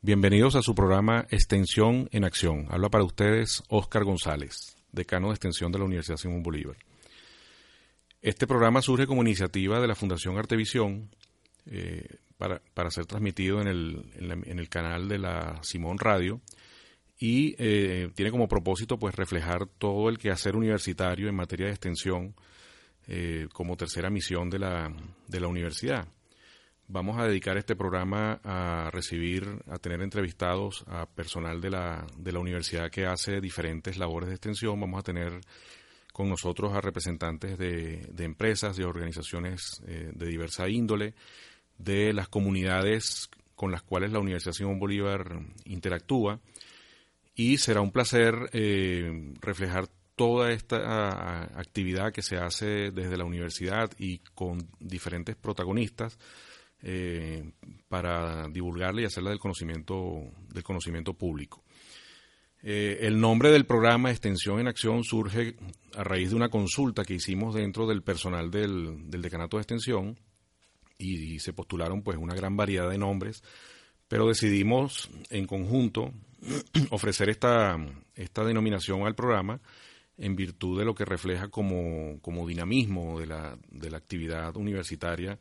Bienvenidos a su programa Extensión en Acción. Habla para ustedes Óscar González, decano de Extensión de la Universidad Simón Bolívar. Este programa surge como iniciativa de la Fundación Artevisión eh, para, ser transmitido en el, canal de la Simón Radio y eh, tiene como propósito pues reflejar todo el quehacer universitario en materia de extensión eh, como tercera misión de la, de la universidad. Vamos a dedicar este programa a recibir, a tener entrevistados a personal de la, de la universidad que hace diferentes labores de extensión. Vamos a tener con nosotros a representantes de, de empresas, de organizaciones eh, de diversa índole, de las comunidades con las cuales la Universidad Simón Bolívar interactúa. Y será un placer eh, reflejar toda esta actividad que se hace desde la universidad y con diferentes protagonistas eh, para divulgarla y hacerla del conocimiento, del conocimiento público. Eh, el nombre del programa Extensión en Acción surge a raíz de una consulta que hicimos dentro del personal del, decanato de extensión y, se postularon pues una gran variedad de nombres, pero decidimos en conjunto ofrecer esta, esta denominación al programa en virtud de lo que refleja como, como dinamismo de la, de la actividad universitaria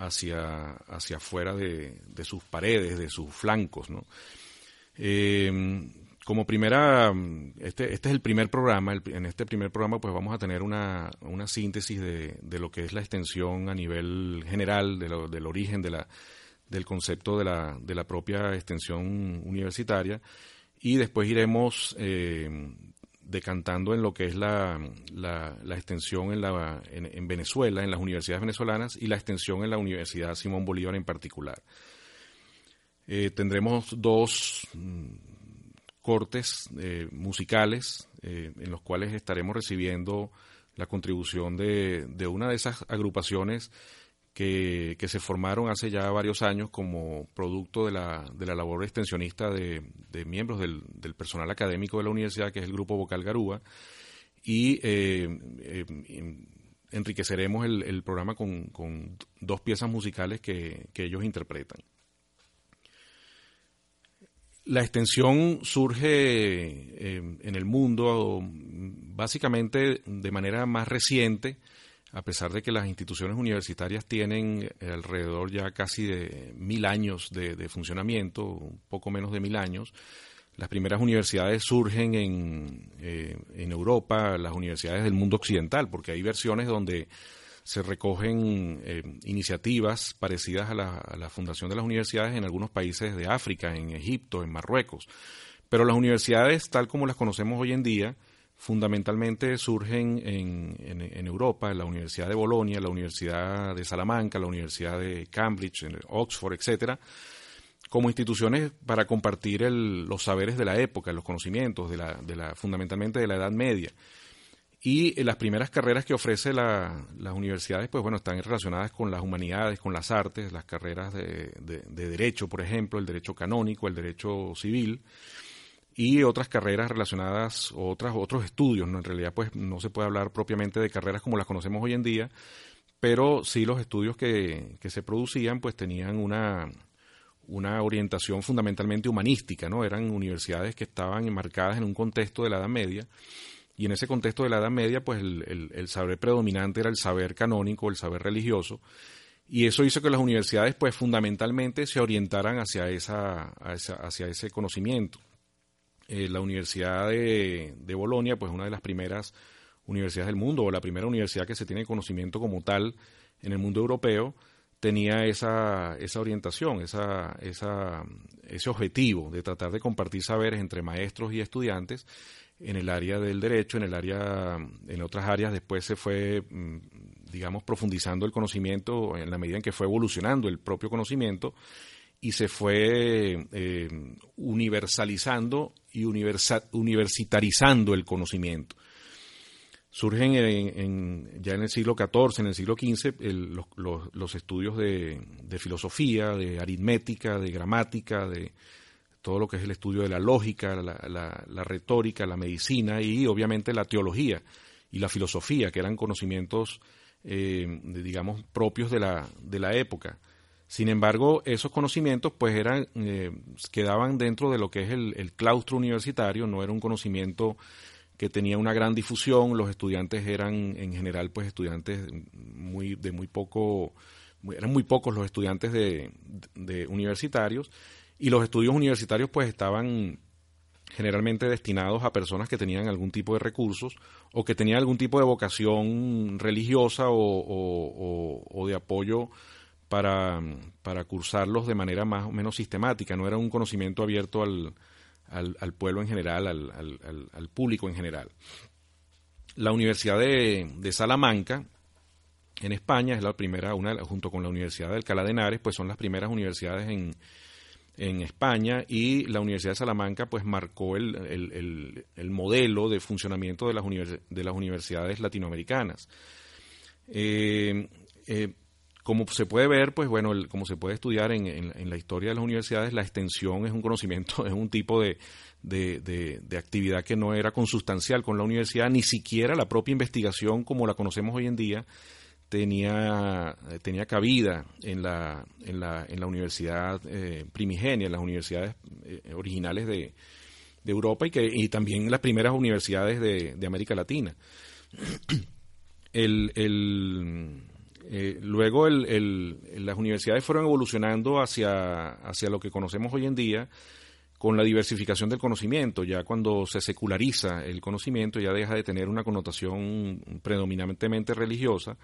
hacia, hacia afuera de, sus paredes, de sus flancos. Eh, como primera, este, este es el primer programa, en este primer programa pues vamos a tener una, una síntesis de, de, lo que es la extensión a nivel general, de lo, del origen de la, del concepto de la, de la propia extensión universitaria y después iremos eh, decantando en lo que es la, la, extensión en, la, en, Venezuela, en las universidades venezolanas y la extensión en la Universidad Simón Bolívar en particular. Eh, tendremos dos mm, cortes eh, musicales eh, en los cuales estaremos recibiendo la contribución de, de una de esas agrupaciones que, se formaron hace ya varios años como producto de la, de la labor extensionista de, miembros del, personal académico de la universidad, que es el Grupo Vocal Garúa, y eh, eh, enriqueceremos el, programa con, dos piezas musicales que, ellos interpretan. La extensión surge eh, en el mundo básicamente de manera más reciente, a pesar de que las instituciones universitarias tienen alrededor ya casi de mil años de, funcionamiento, un poco menos de mil años, las primeras universidades surgen en, eh, Europa, las universidades del mundo occidental, porque hay versiones donde se recogen eh, iniciativas parecidas a a la, fundación de las universidades en algunos países de África, en Egipto, en Marruecos. Pero las universidades, tal como las conocemos hoy en día, fundamentalmente surgen en, en, Europa, en la Universidad de Bolonia, la Universidad de Salamanca, la Universidad de Cambridge, en Oxford, etcétera, como instituciones para compartir los saberes de la época, los conocimientos, de la, de la, fundamentalmente de la Edad Media. Y las primeras carreras que ofrece las universidades, pues bueno, están relacionadas con las humanidades, con las artes, las carreras de derecho, por ejemplo, el derecho canónico, el derecho civil y otras carreras relacionadas, otras, otros estudios, ¿no? En realidad, pues no se puede hablar propiamente de carreras como las conocemos hoy en día, pero sí los estudios que, que se producían, pues tenían una, una orientación fundamentalmente humanística, ¿no? Eran universidades que estaban enmarcadas en un contexto de la Edad Media, y en ese contexto de la Edad Media, pues el, el, saber predominante era el saber canónico, el saber religioso, y eso hizo que las universidades, pues fundamentalmente se orientaran hacia, esa, hacia ese conocimiento. Eh, la Universidad de, de Bolonia, pues una de las primeras universidades del mundo, o la primera universidad que se tiene conocimiento como tal en el mundo europeo, tenía esa, esa orientación, esa, esa, ese objetivo de tratar de compartir saberes entre maestros y estudiantes en el área del derecho, en el área, en otras áreas. Después se fue, mm, digamos, profundizando el conocimiento en la medida en que fue evolucionando el propio conocimiento y se fue eh, universalizando y universitarizando el conocimiento. Surgen en, ya en el siglo XIV, en el siglo XV, los, estudios de, filosofía, de aritmética, de gramática, de todo lo que es el estudio de la lógica, la, retórica, la medicina y obviamente la teología y la filosofía, que eran conocimientos, eh, digamos, propios de la época Sin embargo, esos conocimientos pues eran, eh, quedaban dentro de lo que es el, claustro universitario, no era un conocimiento que tenía una gran difusión, los estudiantes eran en general pues estudiantes muy, de muy poco, eran muy pocos los estudiantes de, de universitarios y los estudios universitarios pues estaban generalmente destinados a personas que tenían algún tipo de recursos o que tenían algún tipo de vocación religiosa o, de apoyo para, cursarlos de manera más o menos sistemática. No era un conocimiento abierto al, al, pueblo en general, al, público en general. La Universidad de, de, Salamanca, en España, es la primera, una, junto con la Universidad de Alcalá de Henares, pues son las primeras universidades en, en España y la Universidad de Salamanca pues marcó el, el, modelo de funcionamiento de las, de las universidades latinoamericanas. Eh, eh, como se puede ver, pues bueno, como se puede estudiar en, en, la historia de las universidades, la extensión es un conocimiento, es un tipo de, de, de, actividad que no era consustancial con la universidad, ni siquiera la propia investigación como la conocemos hoy en día, tenía, tenía cabida en la, en la, en la universidad eh, primigenia, en las universidades eh, originales de, de, Europa y, que, y también las primeras universidades de, de América Latina. El, el, eh, luego el, el, las universidades fueron evolucionando hacia, hacia lo que conocemos hoy en día con la diversificación del conocimiento. Ya cuando se seculariza el conocimiento ya deja de tener una connotación predominantemente religiosa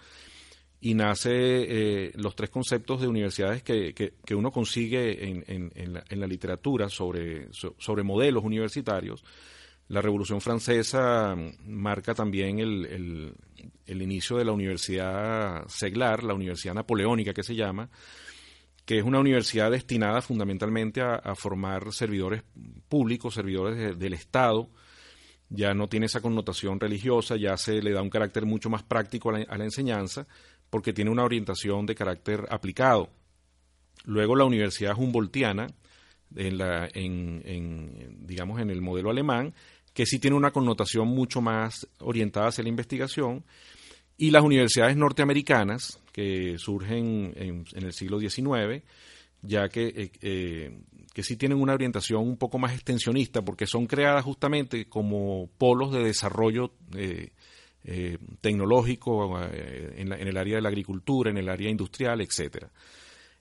y nace eh, los tres conceptos de universidades que, que, uno consigue en, en, la, literatura sobre, sobre modelos universitarios. La Revolución Francesa marca también el, el, inicio de la Universidad Seglar, la Universidad Napoleónica que se llama, que es una universidad destinada fundamentalmente a, formar servidores públicos, servidores del Estado, ya no tiene esa connotación religiosa, ya se le da un carácter mucho más práctico a la enseñanza porque tiene una orientación de carácter aplicado. Luego la Universidad Humboldtiana, en la, en, digamos en el modelo alemán, que sí tiene una connotación mucho más orientada hacia la investigación, y las universidades norteamericanas, que surgen en, el siglo XIX, ya que, eh, eh, que sí tienen una orientación un poco más extensionista, porque son creadas justamente como polos de desarrollo eh, tecnológico, en, el área de la agricultura, en el área industrial, etcétera.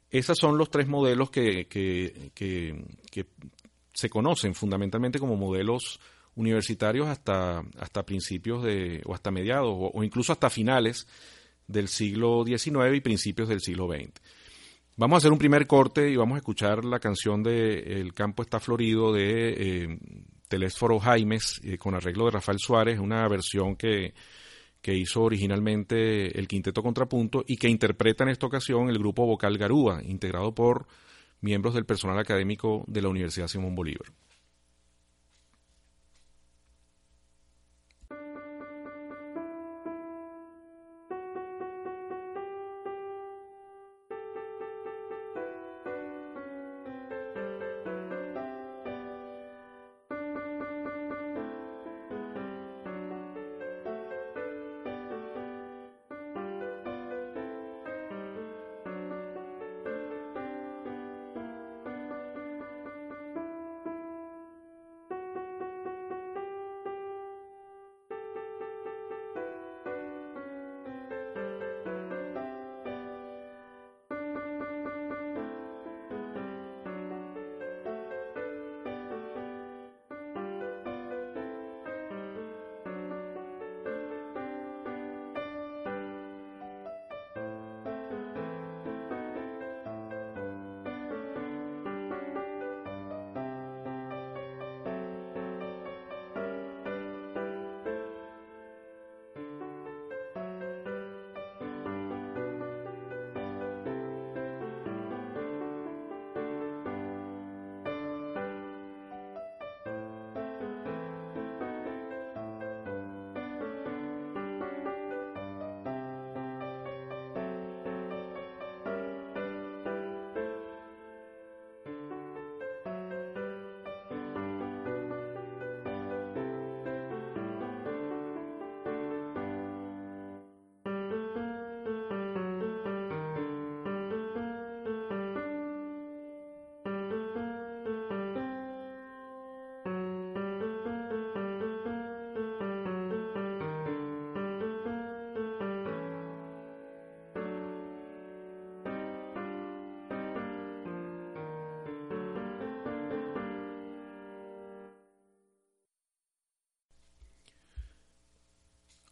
Esos son los tres modelos que, se conocen fundamentalmente como modelos universitarios hasta, hasta principios de, o hasta mediados, o, incluso hasta finales del siglo XIX y principios del siglo XX. Vamos a hacer un primer corte y vamos a escuchar la canción de El campo está florido de eh, Telésforo Jaimes eh, con arreglo de Rafael Suárez, una versión que, que hizo originalmente el Quinteto Contrapunto y que interpreta en esta ocasión el grupo vocal Garúa, integrado por miembros del personal académico de la Universidad Simón Bolívar.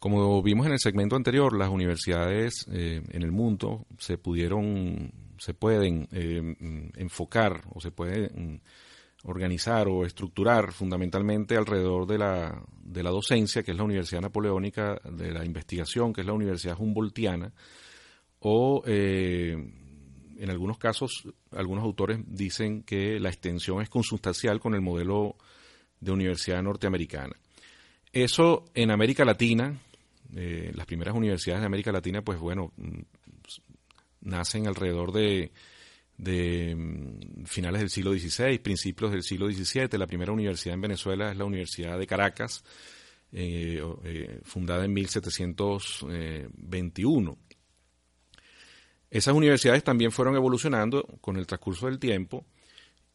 Como vimos en el segmento anterior, las universidades eh, en el mundo se pudieron, se pueden eh, enfocar o se pueden organizar o estructurar fundamentalmente alrededor de la, de la docencia, que es la Universidad Napoleónica, de la investigación, que es la Universidad Humboldtiana, o eh, en algunos casos, algunos autores dicen que la extensión es consustancial con el modelo de universidad norteamericana. Eso en América Latina, eh, las primeras universidades de América Latina, pues bueno, mm, nacen alrededor de, mm, finales del siglo XVI, principios del siglo XVII. La primera universidad en Venezuela es la Universidad de Caracas, eh, eh, fundada en 1721. Esas universidades también fueron evolucionando con el transcurso del tiempo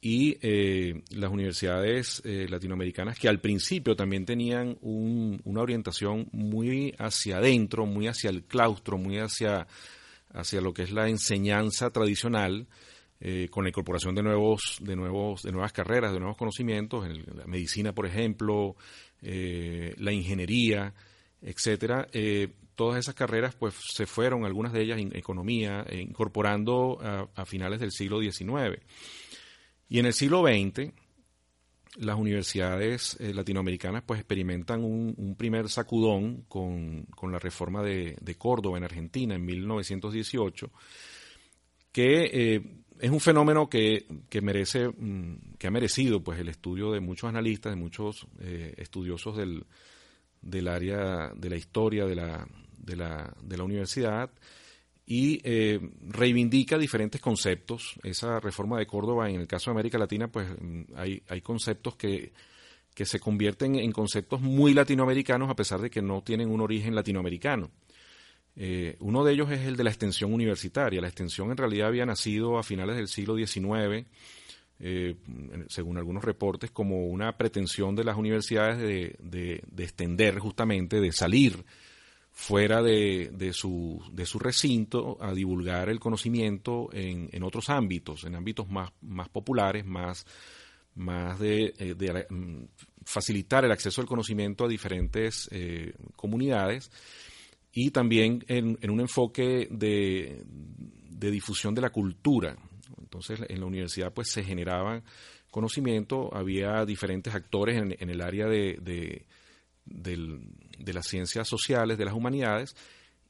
y eh, las universidades eh, latinoamericanas que al principio también tenían una orientación muy hacia adentro, muy hacia el claustro, muy hacia, hacia lo que es la enseñanza tradicional, eh, con la incorporación de nuevos, de nuevos, de nuevas carreras, de nuevos conocimientos, en la medicina, por ejemplo, la ingeniería, etcétera. todas esas carreras, pues, se fueron, algunas de ellas en economía, incorporando a, a finales del siglo XIX. Y en el siglo XX, las universidades eh, latinoamericanas pues experimentan un, primer sacudón con, la reforma de, Córdoba en Argentina en 1918, que eh, es un fenómeno que, merece, mm, que ha merecido pues el estudio de muchos analistas, de muchos eh, estudiosos del, del, área de la historia de la, de la, de la universidad y eh, reivindica diferentes conceptos. Esa reforma de Córdoba, en el caso de América Latina, pues mm, hay, hay conceptos que, que se convierten en conceptos muy latinoamericanos a pesar de que no tienen un origen latinoamericano. Eh, uno de ellos es el de la extensión universitaria. La extensión en realidad había nacido a finales del siglo XIX, eh, según algunos reportes, como una pretensión de las universidades de, de, de extender justamente, de salir fuera de, de, su, de su recinto a divulgar el conocimiento en, en otros ámbitos, en ámbitos más, más populares, más, más de, eh, mm, facilitar el acceso al conocimiento a diferentes eh, comunidades y también en, en un enfoque de, de, difusión de la cultura. Entonces en la universidad pues se generaba conocimiento, había diferentes actores en, en el área de, del, de las ciencias sociales, de las humanidades,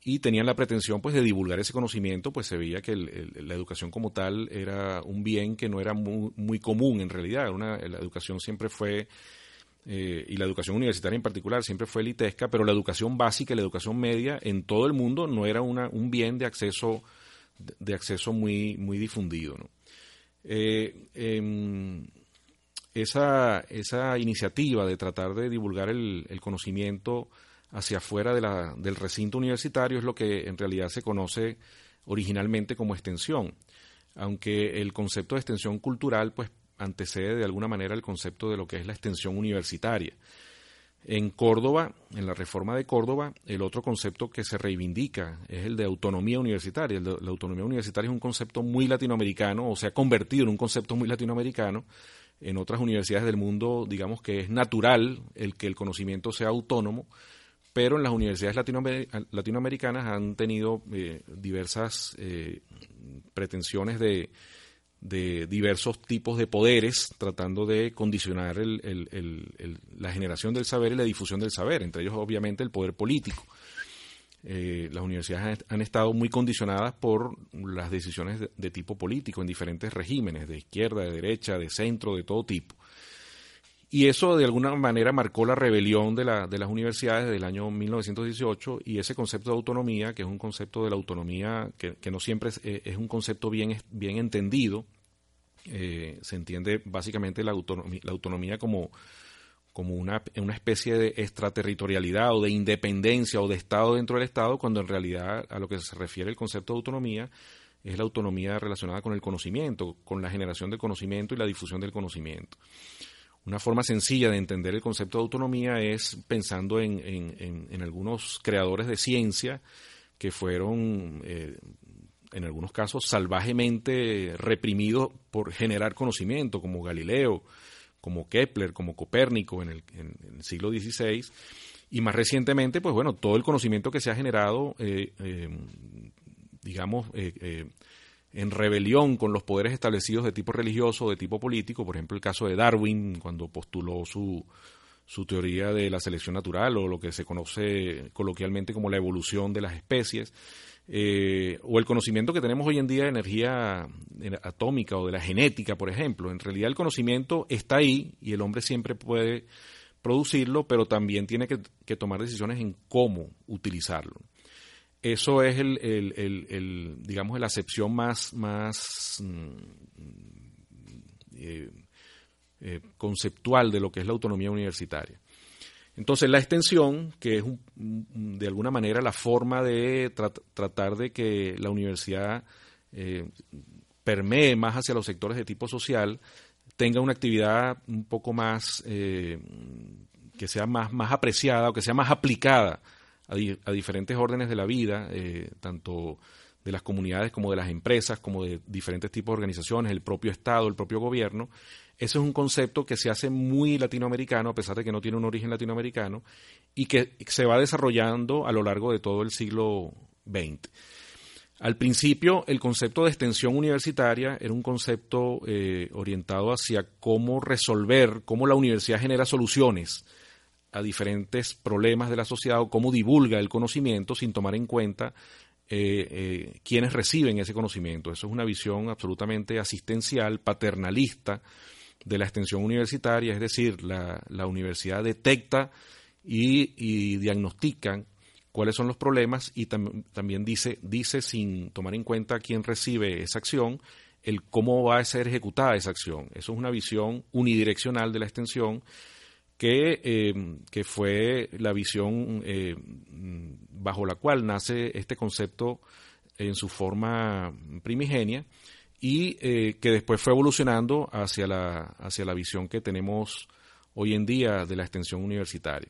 y tenían la pretensión pues de divulgar ese conocimiento, pues se veía que la educación como tal era un bien que no era muy, común en realidad, la educación siempre fue, eh, y la educación universitaria en particular, siempre fue elitesca, pero la educación básica y la educación media en todo el mundo no era una, un bien de acceso, de acceso muy, muy difundido. Eh, em, esa, esa iniciativa de tratar de divulgar el, conocimiento hacia afuera del recinto universitario es lo que en realidad se conoce originalmente como extensión, aunque el concepto de extensión cultural pues antecede de alguna manera el concepto de lo que es la extensión universitaria. En Córdoba, en la reforma de Córdoba, el otro concepto que se reivindica es el de autonomía universitaria. la autonomía universitaria es un concepto muy latinoamericano o se ha convertido en un concepto muy latinoamericano en otras universidades del mundo, digamos que es natural el que el conocimiento sea autónomo, pero en las universidades latinoamericanas han tenido eh, diversas eh, pretensiones de, diversos tipos de poderes tratando de condicionar la generación del saber y la difusión del saber, entre ellos obviamente el poder político. Eh, las universidades han, estado muy condicionadas por las decisiones de, tipo político en diferentes regímenes, de izquierda, de derecha, de centro, de todo tipo. Y eso de alguna manera marcó la rebelión de, la, de las universidades del año 1918 y ese concepto de autonomía, que es un concepto de la autonomía que, no siempre es, es, un concepto bien, bien entendido, eh, se entiende básicamente la autonomía, la autonomía como como una, una especie de extraterritorialidad o de independencia o de Estado dentro del Estado, cuando en realidad a lo que se refiere el concepto de autonomía es la autonomía relacionada con el conocimiento, con la generación del conocimiento y la difusión del conocimiento. Una forma sencilla de entender el concepto de autonomía es pensando en, en, algunos creadores de ciencia que fueron, eh, en algunos casos, salvajemente reprimidos por generar conocimiento, como Galileo, como Kepler, como Copérnico en el, siglo XVI, y más recientemente, pues bueno, todo el conocimiento que se ha generado, eh, eh, digamos, eh, en rebelión con los poderes establecidos de tipo religioso de tipo político, por ejemplo el caso de Darwin, cuando postuló su, su teoría de la selección natural o lo que se conoce coloquialmente como la evolución de las especies, o el conocimiento que tenemos hoy en día de energía atómica o de la genética, por ejemplo. En realidad el conocimiento está ahí y el hombre siempre puede producirlo, pero también tiene que, tomar decisiones en cómo utilizarlo. Eso es el, el, digamos, la acepción más, más mm, eh, eh, conceptual de lo que es la autonomía universitaria. Entonces, la extensión, que es de alguna manera la forma de tratar de que la universidad eh, permee más hacia los sectores de tipo social, tenga una actividad un poco más, eh, que sea más, más apreciada o que sea más aplicada a, diferentes órdenes de la vida, eh, tanto de las comunidades como de las empresas, como de diferentes tipos de organizaciones, el propio Estado, el propio gobierno. Ese es un concepto que se hace muy latinoamericano, a pesar de que no tiene un origen latinoamericano, y que se va desarrollando a lo largo de todo el siglo XX. Al principio, el concepto de extensión universitaria era un concepto eh, orientado hacia cómo resolver, cómo la universidad genera soluciones a diferentes problemas de la sociedad o cómo divulga el conocimiento sin tomar en cuenta eh, eh, quienes reciben ese conocimiento. Eso es una visión absolutamente asistencial, paternalista de la extensión universitaria, es decir, la, universidad detecta y, y diagnostica cuáles son los problemas y también dice, dice sin tomar en cuenta quién recibe esa acción, el cómo va a ser ejecutada esa acción. Eso es una visión unidireccional de la extensión que, eh, fue la visión eh, bajo la cual nace este concepto en su forma primigenia y eh, que después fue evolucionando hacia la, hacia la visión que tenemos hoy en día de la extensión universitaria.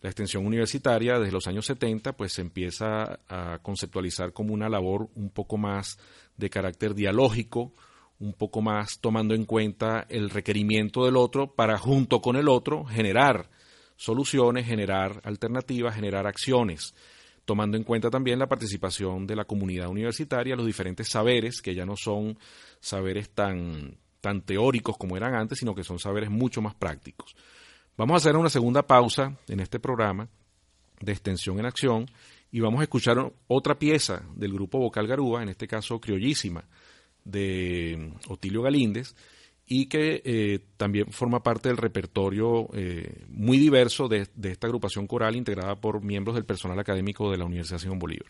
La extensión universitaria desde los años 70 pues se empieza a conceptualizar como una labor un poco más de carácter dialógico, un poco más tomando en cuenta el requerimiento del otro para junto con el otro generar soluciones, generar alternativas, generar acciones, tomando en cuenta también la participación de la comunidad universitaria, los diferentes saberes, que ya no son saberes tan, tan teóricos como eran antes, sino que son saberes mucho más prácticos. Vamos a hacer una segunda pausa en este programa de extensión en acción y vamos a escuchar otra pieza del grupo vocal Garúa, en este caso criollísima, de Otilio Galíndez, y que eh, también forma parte del repertorio eh, muy diverso de, esta agrupación coral integrada por miembros del personal académico de la Universidad Simón Bolívar.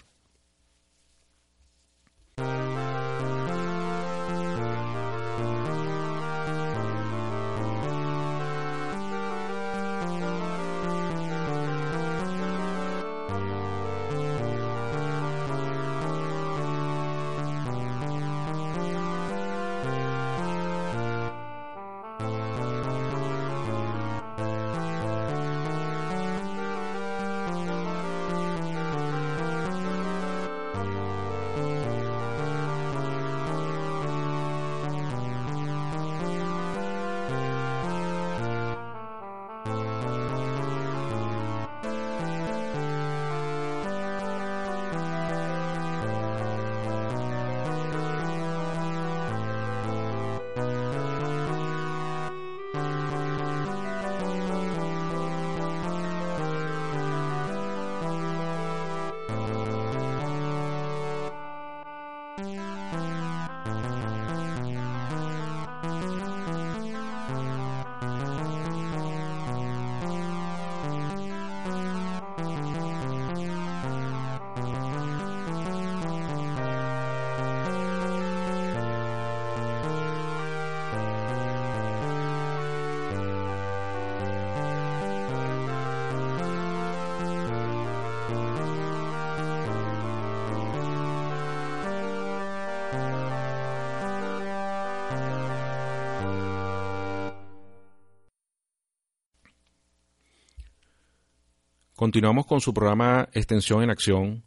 Continuamos con su programa Extensión en Acción.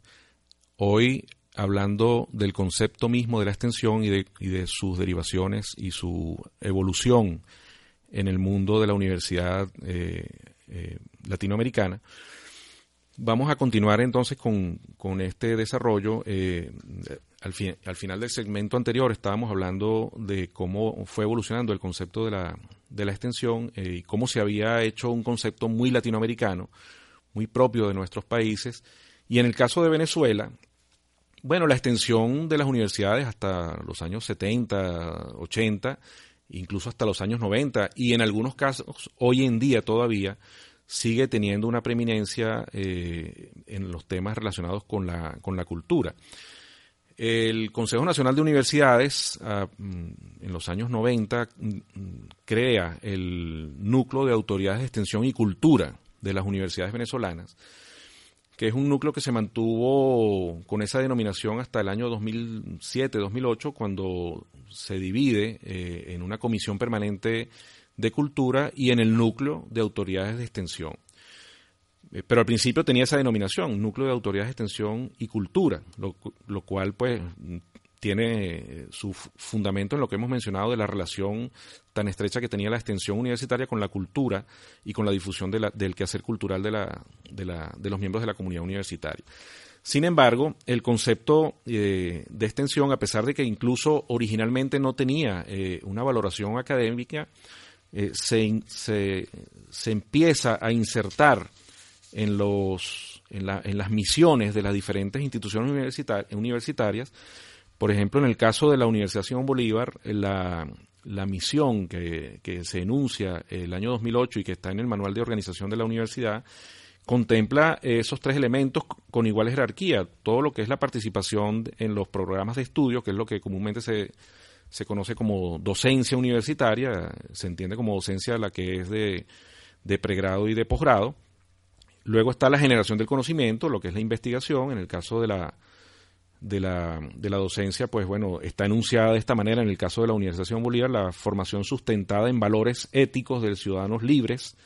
Hoy hablando del concepto mismo de la extensión y de, sus derivaciones y su evolución en el mundo de la universidad eh, eh, latinoamericana. Vamos a continuar entonces con, este desarrollo. Eh, al, al, final del segmento anterior estábamos hablando de cómo fue evolucionando el concepto de la, extensión y cómo se había hecho un concepto muy latinoamericano, muy propio de nuestros países. Y en el caso de Venezuela, bueno, la extensión de las universidades hasta los años 70, 80, incluso hasta los años 90, y en algunos casos, hoy en día todavía, sigue teniendo una preeminencia eh, en los temas relacionados con la, con la cultura. El Consejo Nacional de Universidades, ah, mm, en los años 90, mm, crea el núcleo de autoridades de extensión y cultura de las universidades venezolanas, que es un núcleo que se mantuvo con esa denominación hasta el año 2007-2008, cuando se divide eh, en una comisión permanente de Cultura y en el núcleo de autoridades de extensión. Eh, pero al principio tenía esa denominación, núcleo de autoridades de extensión y cultura, lo, cual pues tiene eh, su fundamento en lo que hemos mencionado de la relación tan estrecha que tenía la extensión universitaria con la cultura y con la difusión del quehacer cultural de, los miembros de la comunidad universitaria. Sin embargo, el concepto eh, de extensión, a pesar de que incluso originalmente no tenía una valoración académica, eh, se, empieza a insertar en, los, en, en, las misiones de las diferentes instituciones universitarias. Por ejemplo, en el caso de la Universidad Simón Bolívar, la, la misión que, que, se enuncia el año 2008 y que está en el manual de organización de la universidad, contempla esos tres elementos con igual jerarquía, todo lo que es la participación en los programas de estudio, que es lo que comúnmente se, se conoce como docencia universitaria, se entiende como docencia la que es de, de pregrado y de posgrado. Luego está la generación del conocimiento, lo que es la investigación. En el caso de la, de la, de la docencia, pues bueno, está enunciada de esta manera en el caso de la Universidad Bolívar, la formación sustentada en valores éticos de ciudadanos libres,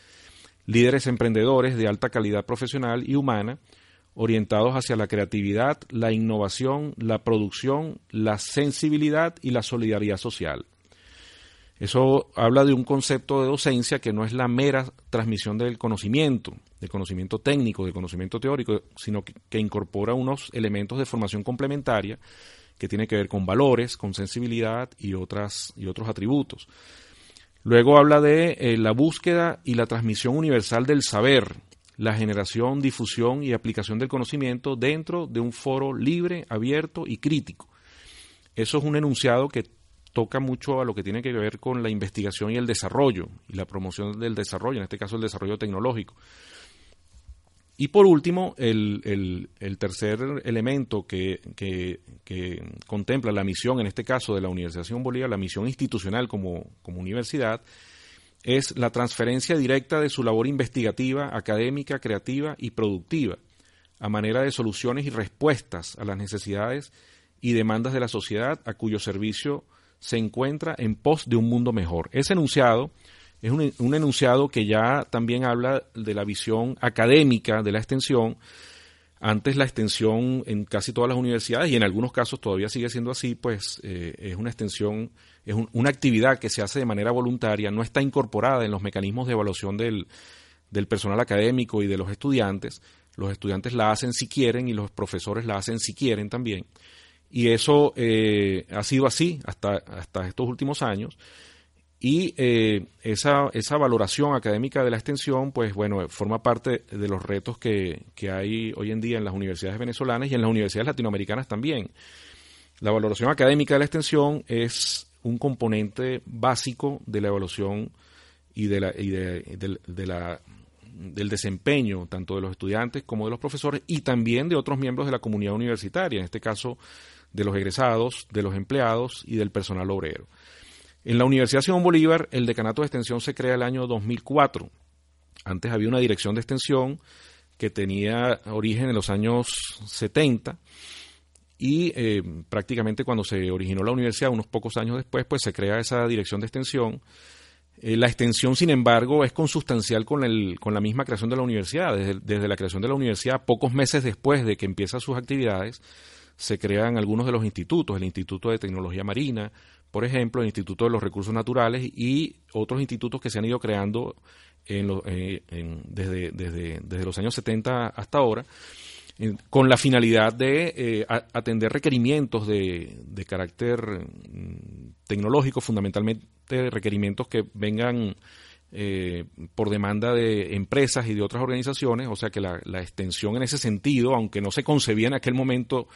líderes emprendedores de alta calidad profesional y humana, orientados hacia la creatividad, la innovación, la producción, la sensibilidad y la solidaridad social. Eso habla de un concepto de docencia que no es la mera transmisión del conocimiento, del conocimiento técnico, del conocimiento teórico, sino que, incorpora unos elementos de formación complementaria que tiene que ver con valores, con sensibilidad y, otras, y otros atributos. Luego habla de eh, la búsqueda y la transmisión universal del saber, la generación, difusión y aplicación del conocimiento dentro de un foro libre, abierto y crítico. Eso es un enunciado que toca mucho a lo que tiene que ver con la investigación y el desarrollo, y la promoción del desarrollo, en este caso el desarrollo tecnológico. Y por último, el, tercer elemento que, contempla la misión, en este caso de la Universidad Bolívar, la misión institucional como, como universidad, es la transferencia directa de su labor investigativa, académica, creativa y productiva, a manera de soluciones y respuestas a las necesidades y demandas de la sociedad a cuyo servicio se encuentra en pos de un mundo mejor. Ese enunciado es un, un enunciado que ya también habla de la visión académica de la extensión, antes la extensión en casi todas las universidades y en algunos casos todavía sigue siendo así, pues eh, es una extensión, es una actividad que se hace de manera voluntaria, no está incorporada en los mecanismos de evaluación del, del personal académico y de los estudiantes. Los estudiantes la hacen si quieren y los profesores la hacen si quieren también. Y eso eh, ha sido así hasta, hasta estos últimos años. Y eh, esa, esa valoración académica de la extensión, pues bueno, forma parte de los retos que, hay hoy en día en las universidades venezolanas y en las universidades latinoamericanas también. La valoración académica de la extensión es un componente básico de la evaluación y, de la, y de, la, del desempeño tanto de los estudiantes como de los profesores y también de otros miembros de la comunidad universitaria, en este caso de los egresados, de los empleados y del personal obrero. En la Universidad Simón Bolívar, el decanato de extensión se crea el año 2004. Antes había una dirección de extensión que tenía origen en los años 70 y eh, prácticamente cuando se originó la universidad, unos pocos años después, pues se crea esa dirección de extensión. Eh, la extensión, sin embargo, es consustancial con, el, con la misma creación de la universidad. Desde, desde la creación de la universidad, pocos meses después de que empiezan sus actividades, se crean algunos de los institutos, el Instituto de Tecnología Marina, por ejemplo, el Instituto de los Recursos Naturales y otros institutos que se han ido creando desde, desde, los años 70 hasta ahora, con la finalidad de atender requerimientos de, de carácter mm, tecnológico, fundamentalmente requerimientos que vengan eh, por demanda de empresas y de otras organizaciones, o sea que la, extensión en ese sentido, aunque no se concebía en aquel momento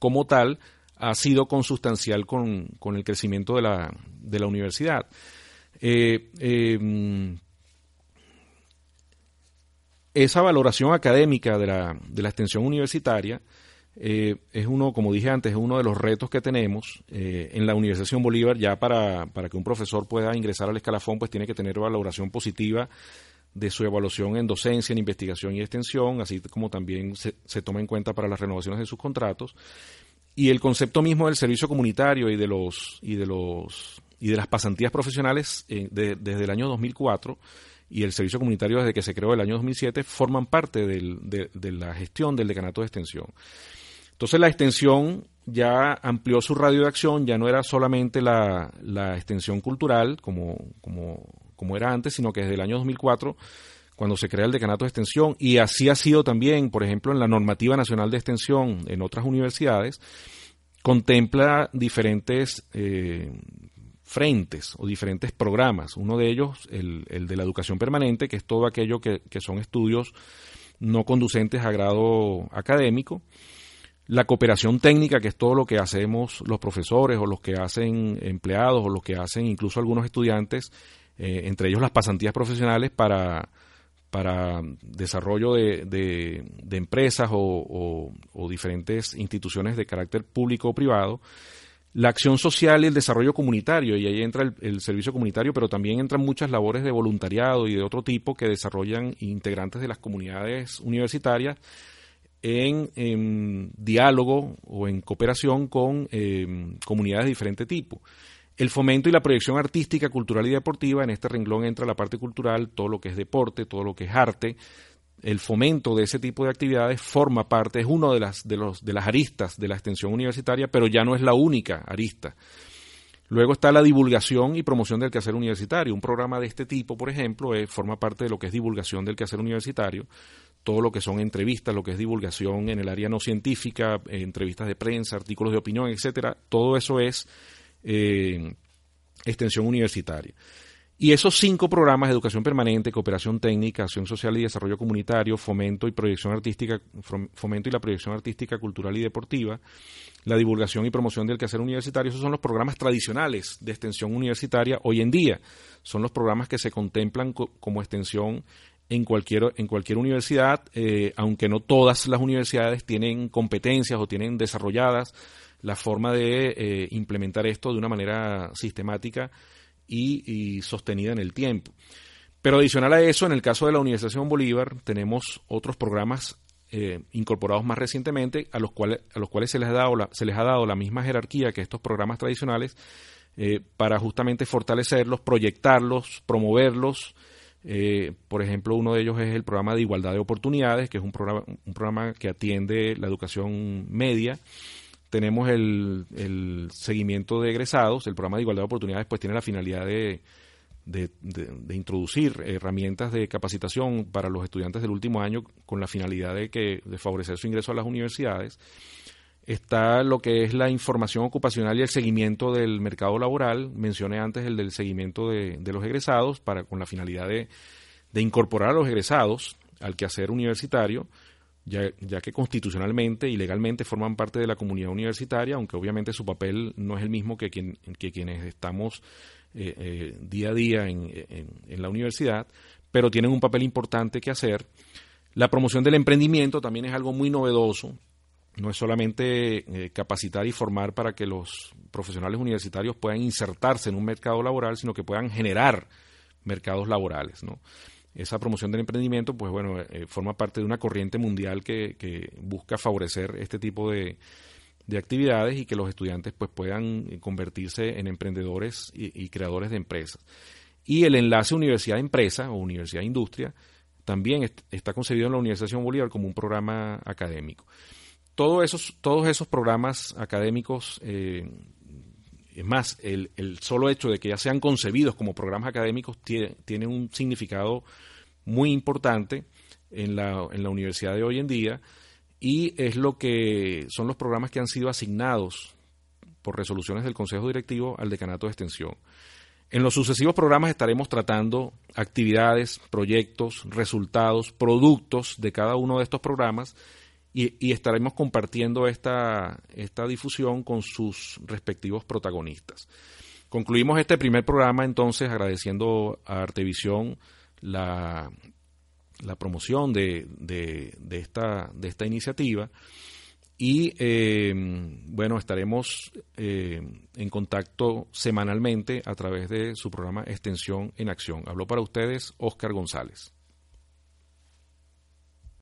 como tal, ha sido consustancial con, con el crecimiento de la, de la universidad. Eh, eh, esa valoración académica de la, de la extensión universitaria eh, es uno, como dije antes, es uno de los retos que tenemos eh, en la Universidad Bolívar. Ya para, para que un profesor pueda ingresar al escalafón, pues tiene que tener valoración positiva de su evaluación en docencia, en investigación y extensión, así como también se, se toma en cuenta para las renovaciones de sus contratos. Y el concepto mismo del servicio comunitario y de los y de los y de las pasantías profesionales eh, desde el año 2004 y el servicio comunitario desde que se creó el año 2007 forman parte del, de, la gestión del decanato de extensión. Entonces la extensión ya amplió su radio de acción, ya no era solamente la, extensión cultural como, como, como, era antes, sino que desde el año 2004, cuando se crea el decanato de extensión, y así ha sido también, por ejemplo, en la normativa nacional de extensión en otras universidades, contempla diferentes eh, frentes o diferentes programas. Uno de ellos, el, de la educación permanente, que es todo aquello que, que son estudios no conducentes a grado académico la cooperación técnica, que es todo lo que hacemos los profesores o los que hacen empleados o los que hacen incluso algunos estudiantes, eh, entre ellos las pasantías profesionales para, para desarrollo de, de, empresas o, diferentes instituciones de carácter público o privado, la acción social y el desarrollo comunitario, y ahí entra el, servicio comunitario, pero también entran muchas labores de voluntariado y de otro tipo que desarrollan integrantes de las comunidades universitarias en, diálogo o en cooperación con em, comunidades de diferente tipo. El fomento y la proyección artística, cultural y deportiva, en este renglón entra la parte cultural, todo lo que es deporte, todo lo que es arte. El fomento de ese tipo de actividades forma parte, es uno de las, de los, de las aristas de la extensión universitaria, pero ya no es la única arista. Luego está la divulgación y promoción del quehacer universitario. Un programa de este tipo, por ejemplo, forma parte de lo que es divulgación del quehacer universitario, todo lo que son entrevistas, lo que es divulgación en el área no científica, eh, entrevistas de prensa, artículos de opinión, etcétera, todo eso es eh, extensión universitaria. Y esos cinco programas, educación permanente, cooperación técnica, acción social y desarrollo comunitario, fomento y proyección artística, fomento y la proyección artística, cultural y deportiva, la divulgación y promoción del quehacer universitario, esos son los programas tradicionales de extensión universitaria hoy en día. Son los programas que se contemplan como extensión en cualquier, en cualquier universidad, eh, aunque no todas las universidades tienen competencias o tienen desarrolladas la forma de eh, implementar esto de una manera sistemática y, sostenida en el tiempo. Pero adicional a eso, en el caso de la Universidad Bolívar, tenemos otros programas eh, incorporados más recientemente a los cuales, a los cuales se, les ha dado la, se les ha dado la misma jerarquía que estos programas tradicionales para justamente fortalecerlos, proyectarlos, promoverlos, eh, por ejemplo, uno de ellos es el programa de igualdad de oportunidades, que es un programa, un programa que atiende la educación media. Tenemos el, seguimiento de egresados. El programa de igualdad de oportunidades pues tiene la finalidad de, de, introducir herramientas de capacitación para los estudiantes del último año con la finalidad de, que, de favorecer su ingreso a las universidades está lo que es la información ocupacional y el seguimiento del mercado laboral. Mencioné antes el del seguimiento de, los egresados para con la finalidad de, incorporar a los egresados al quehacer universitario, ya, que constitucionalmente y legalmente forman parte de la comunidad universitaria, aunque obviamente su papel no es el mismo que, quien, que quienes estamos eh, eh, día a día en, en la universidad, pero tienen un papel importante que hacer. La promoción del emprendimiento también es algo muy novedoso no es solamente eh, capacitar y formar para que los profesionales universitarios puedan insertarse en un mercado laboral, sino que puedan generar mercados laborales, ¿no? Esa promoción del emprendimiento, pues bueno, eh, forma parte de una corriente mundial que, busca favorecer este tipo de, actividades y que los estudiantes pues puedan convertirse en emprendedores y, creadores de empresas. Y el enlace universidad-empresa o universidad-industria también está concebido en la Universidad Bolívar como un programa académico esos, todos esos programas académicos, eh, es más, el, solo hecho de que ya sean concebidos como programas académicos tiene, un significado muy importante en la, en la universidad de hoy en día y es lo que son los programas que han sido asignados por resoluciones del Consejo Directivo al Decanato de Extensión. En los sucesivos programas estaremos tratando actividades, proyectos, resultados, productos de cada uno de estos programas y, estaremos compartiendo esta, esta difusión con sus respectivos protagonistas. Concluimos este primer programa entonces agradeciendo a Artevisión la, la promoción de, de, esta, de esta iniciativa y eh, bueno, estaremos eh, en contacto semanalmente a través de su programa Extensión en Acción. Habló para ustedes Oscar González.